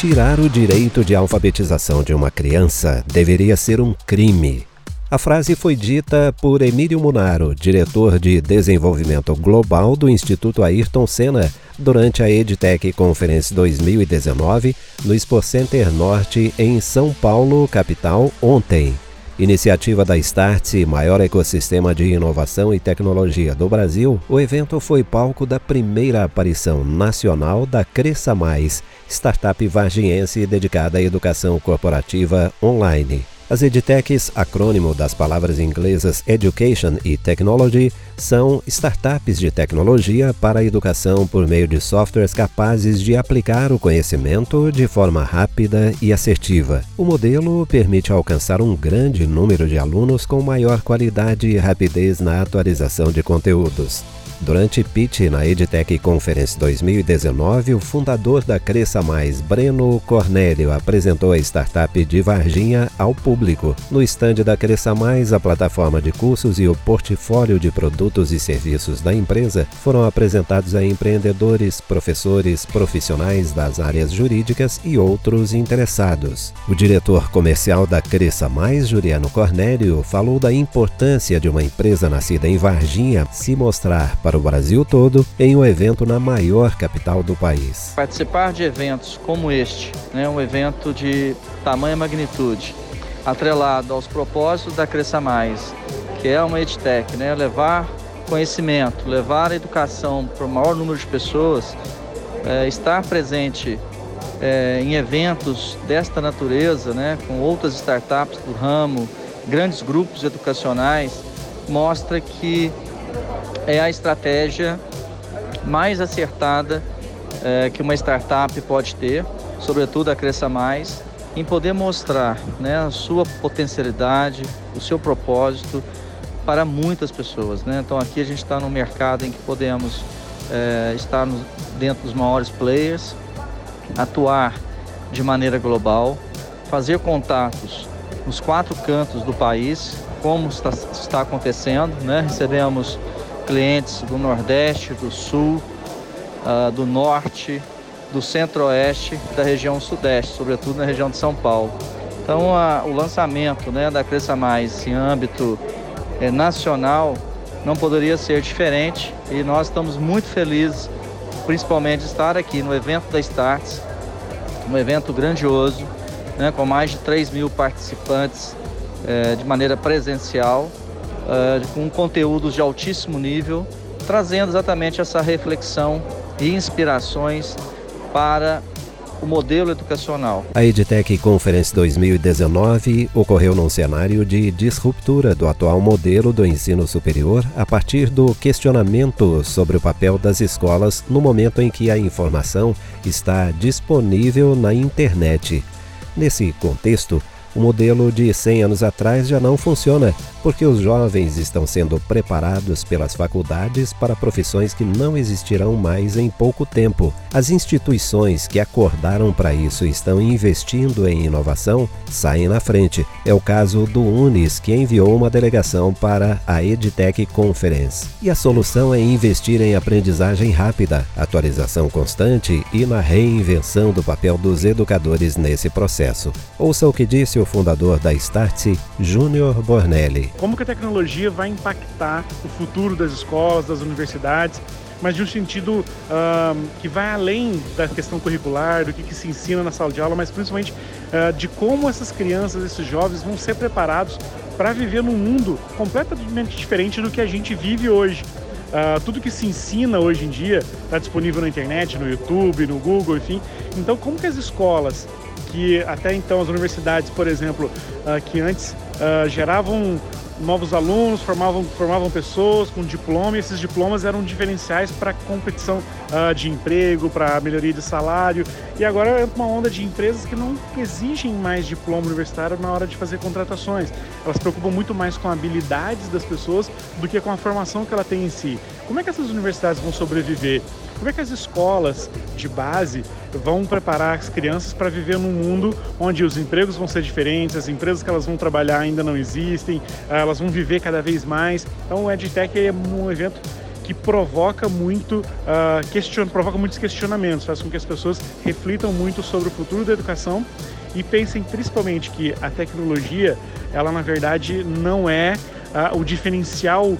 Tirar o direito de alfabetização de uma criança deveria ser um crime. A frase foi dita por Emílio Munaro, diretor de desenvolvimento global do Instituto Ayrton Senna, durante a EdTech Conference 2019 no Expo Center Norte em São Paulo, capital, ontem. Iniciativa da Startse, maior ecossistema de inovação e tecnologia do Brasil, o evento foi palco da primeira aparição nacional da Cresça Mais, startup varginhense dedicada à educação corporativa online. As edtechs, acrônimo das palavras inglesas Education e Technology, são startups de tecnologia para a educação por meio de softwares capazes de aplicar o conhecimento de forma rápida e assertiva. O modelo permite alcançar um grande número de alunos com maior qualidade e rapidez na atualização de conteúdos. Durante pitch na EdTech Conference 2019, o fundador da Cresça Mais, Breno Cornélio, apresentou a startup de Varginha ao público. No estande da Cresça Mais, a plataforma de cursos e o portfólio de produtos e serviços da empresa foram apresentados a empreendedores, professores, profissionais das áreas jurídicas e outros interessados. O diretor comercial da Cresça Mais, Juliano Cornélio, falou da importância de uma empresa nascida em Varginha se mostrar para o Brasil todo em um evento na maior capital do país. Participar de eventos como este, né, um evento de tamanha magnitude, atrelado aos propósitos da Cresça Mais, que é uma EdTech, né, levar conhecimento, levar a educação para o maior número de pessoas, é, estar presente é, em eventos desta natureza, né, com outras startups do ramo, grandes grupos educacionais, mostra que é a estratégia mais acertada é, que uma startup pode ter, sobretudo a Cresça Mais, em poder mostrar né, a sua potencialidade, o seu propósito para muitas pessoas. Né? Então aqui a gente está no mercado em que podemos é, estar no, dentro dos maiores players, atuar de maneira global, fazer contatos nos quatro cantos do país, como está, está acontecendo. Né? Recebemos clientes do Nordeste, do Sul, uh, do Norte, do Centro-Oeste, da região Sudeste, sobretudo na região de São Paulo. Então, a, o lançamento né, da Cresça Mais em âmbito é, nacional não poderia ser diferente e nós estamos muito felizes, principalmente de estar aqui no evento da Starts, um evento grandioso, né, com mais de 3 mil participantes é, de maneira presencial uh, com conteúdos de altíssimo nível, trazendo exatamente essa reflexão e inspirações para o modelo educacional. A EdTech Conference 2019 ocorreu num cenário de disruptura do atual modelo do ensino superior a partir do questionamento sobre o papel das escolas no momento em que a informação está disponível na internet. Nesse contexto, o modelo de 100 anos atrás já não funciona, porque os jovens estão sendo preparados pelas faculdades para profissões que não existirão mais em pouco tempo. As instituições que acordaram para isso e estão investindo em inovação saem na frente. É o caso do Unis, que enviou uma delegação para a EdTech Conference. E a solução é investir em aprendizagem rápida, atualização constante e na reinvenção do papel dos educadores nesse processo. Ouça o que disse o fundador da Startse, Júnior Bornelli. Como que a tecnologia vai impactar o futuro das escolas, das universidades, mas de um sentido uh, que vai além da questão curricular, do que, que, se ensina na sala de aula, mas principalmente uh, de como essas crianças, esses jovens vão ser preparados para viver num mundo completamente diferente do que a gente vive hoje. Uh, tudo que se ensina hoje em dia está disponível na internet, no YouTube, no Google, enfim. Então, como que as escolas que até então as universidades, por exemplo, uh, que antes uh, geravam novos alunos, formavam, formavam pessoas com diploma e esses diplomas eram diferenciais para competição uh, de emprego, para melhoria de salário. E agora é uma onda de empresas que não exigem mais diploma universitário na hora de fazer contratações. Elas se preocupam muito mais com habilidades das pessoas do que com a formação que ela tem em si. Como é que essas universidades vão sobreviver? Como é que as escolas de base vão preparar as crianças para viver num mundo onde os empregos vão ser diferentes, as empresas que elas vão trabalhar ainda não existem, elas vão viver cada vez mais. Então o EdTech é um evento que provoca muito uh, question, provoca muitos questionamentos, faz com que as pessoas reflitam muito sobre o futuro da educação e pensem principalmente que a tecnologia, ela na verdade não é uh, o diferencial uh,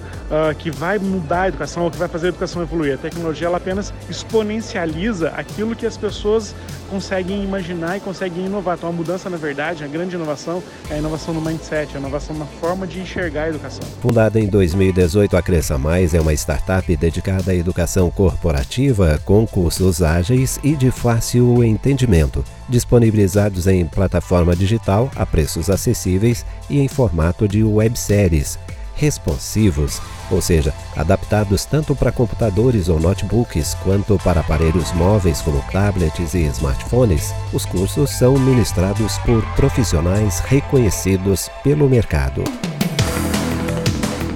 que vai mudar a educação ou que vai fazer a educação evoluir. A tecnologia ela apenas exponencializa aquilo que as pessoas conseguem imaginar e conseguem inovar. Então a mudança, na verdade, a grande inovação é a inovação no mindset, a inovação na forma de enxergar a educação. Fundada em 2018, a Cresça Mais é uma startup dedicada à educação corporativa com cursos ágeis e de fácil entendimento, disponibilizados em plataforma digital a preços acessíveis e em formato de webséries responsivos, ou seja, adaptados tanto para computadores ou notebooks quanto para aparelhos móveis como tablets e smartphones. Os cursos são ministrados por profissionais reconhecidos pelo mercado.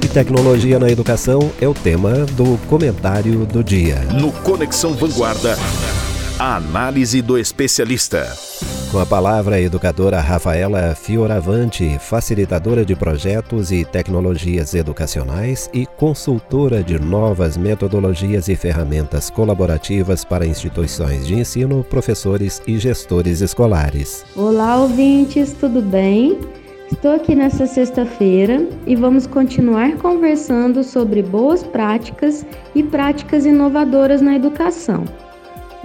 E tecnologia na educação é o tema do comentário do dia. No Conexão Vanguarda, a análise do especialista. Com a palavra, a educadora Rafaela Fioravante, facilitadora de projetos e tecnologias educacionais e consultora de novas metodologias e ferramentas colaborativas para instituições de ensino, professores e gestores escolares. Olá, ouvintes, tudo bem? Estou aqui nessa sexta-feira e vamos continuar conversando sobre boas práticas e práticas inovadoras na educação.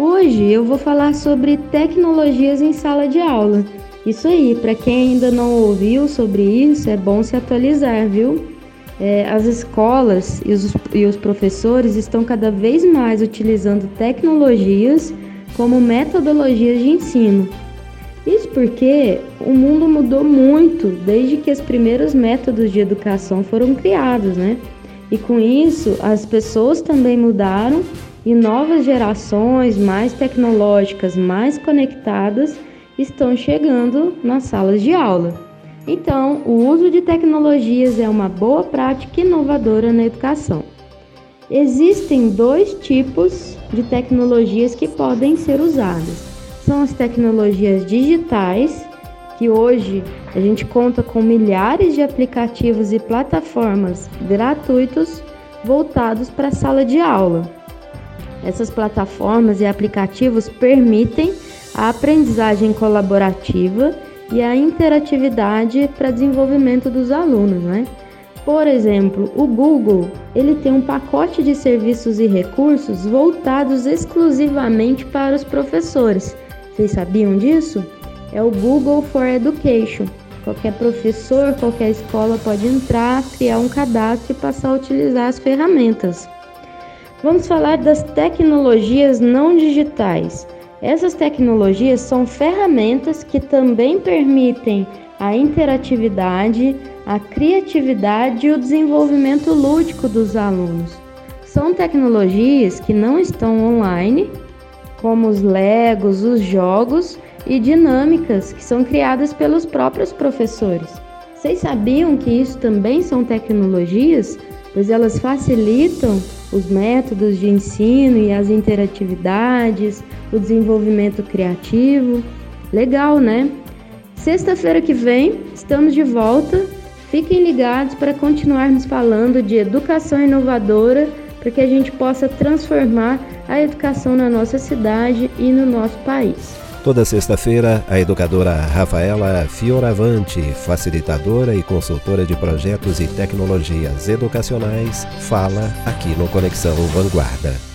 Hoje eu vou falar sobre tecnologias em sala de aula. Isso aí, para quem ainda não ouviu sobre isso, é bom se atualizar, viu? É, as escolas e os, e os professores estão cada vez mais utilizando tecnologias como metodologias de ensino. Isso porque o mundo mudou muito desde que os primeiros métodos de educação foram criados, né? E com isso, as pessoas também mudaram e novas gerações mais tecnológicas, mais conectadas, estão chegando nas salas de aula. Então, o uso de tecnologias é uma boa prática inovadora na educação. Existem dois tipos de tecnologias que podem ser usadas. São as tecnologias digitais, que hoje a gente conta com milhares de aplicativos e plataformas gratuitos voltados para a sala de aula. Essas plataformas e aplicativos permitem a aprendizagem colaborativa e a interatividade para desenvolvimento dos alunos, né? Por exemplo, o Google, ele tem um pacote de serviços e recursos voltados exclusivamente para os professores. Vocês sabiam disso? É o Google for Education. Qualquer professor, qualquer escola pode entrar, criar um cadastro e passar a utilizar as ferramentas. Vamos falar das tecnologias não digitais. Essas tecnologias são ferramentas que também permitem a interatividade, a criatividade e o desenvolvimento lúdico dos alunos. São tecnologias que não estão online, como os Legos, os jogos e dinâmicas que são criadas pelos próprios professores. Vocês sabiam que isso também são tecnologias? Pois elas facilitam os métodos de ensino e as interatividades, o desenvolvimento criativo. Legal, né? Sexta-feira que vem estamos de volta. Fiquem ligados para continuarmos falando de educação inovadora para que a gente possa transformar a educação na nossa cidade e no nosso país. Toda sexta-feira, a educadora Rafaela Fioravante, facilitadora e consultora de projetos e tecnologias educacionais, fala aqui no Conexão Vanguarda.